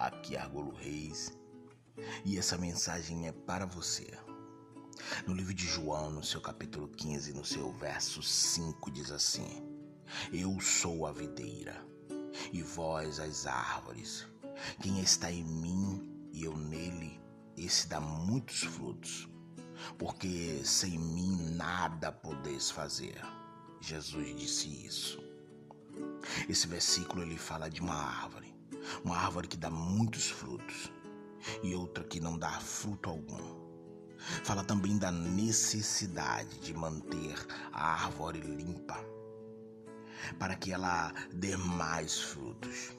aqui Argolo Reis e essa mensagem é para você. No livro de João, no seu capítulo 15, no seu verso 5, diz assim: Eu sou a videira e vós as árvores. Quem está em mim e eu nele, esse dá muitos frutos, porque sem mim nada podeis fazer. Jesus disse isso. Esse versículo ele fala de uma árvore uma árvore que dá muitos frutos e outra que não dá fruto algum. Fala também da necessidade de manter a árvore limpa para que ela dê mais frutos.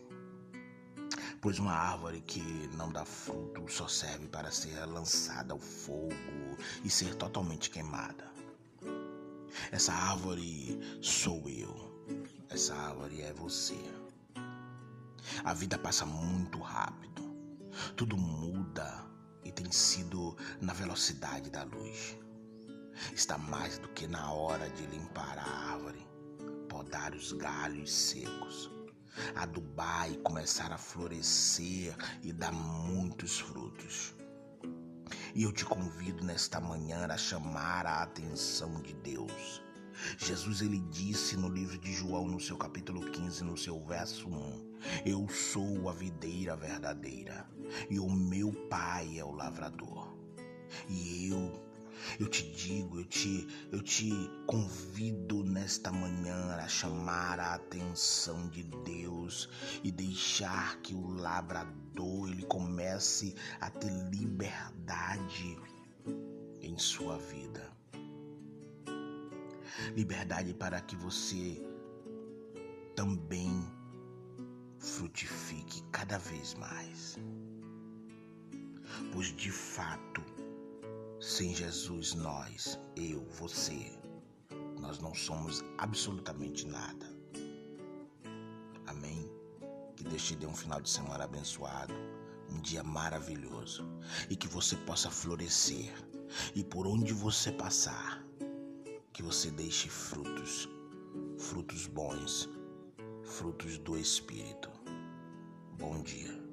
Pois uma árvore que não dá fruto só serve para ser lançada ao fogo e ser totalmente queimada. Essa árvore sou eu. Essa árvore é você. A vida passa muito rápido. Tudo muda e tem sido na velocidade da luz. Está mais do que na hora de limpar a árvore, podar os galhos secos, adubar e começar a florescer e dar muitos frutos. E eu te convido nesta manhã a chamar a atenção de Deus Jesus ele disse no livro de João, no seu capítulo 15, no seu verso 1: Eu sou a videira verdadeira e o meu pai é o lavrador. E eu eu te digo, eu te, eu te convido nesta manhã a chamar a atenção de Deus e deixar que o lavrador ele comece a ter liberdade em sua vida liberdade para que você também frutifique cada vez mais. Pois de fato, sem Jesus, nós, eu, você, nós não somos absolutamente nada. Amém? Que Deus te dê um final de semana abençoado, um dia maravilhoso e que você possa florescer e por onde você passar que você deixe frutos, frutos bons, frutos do Espírito. Bom dia.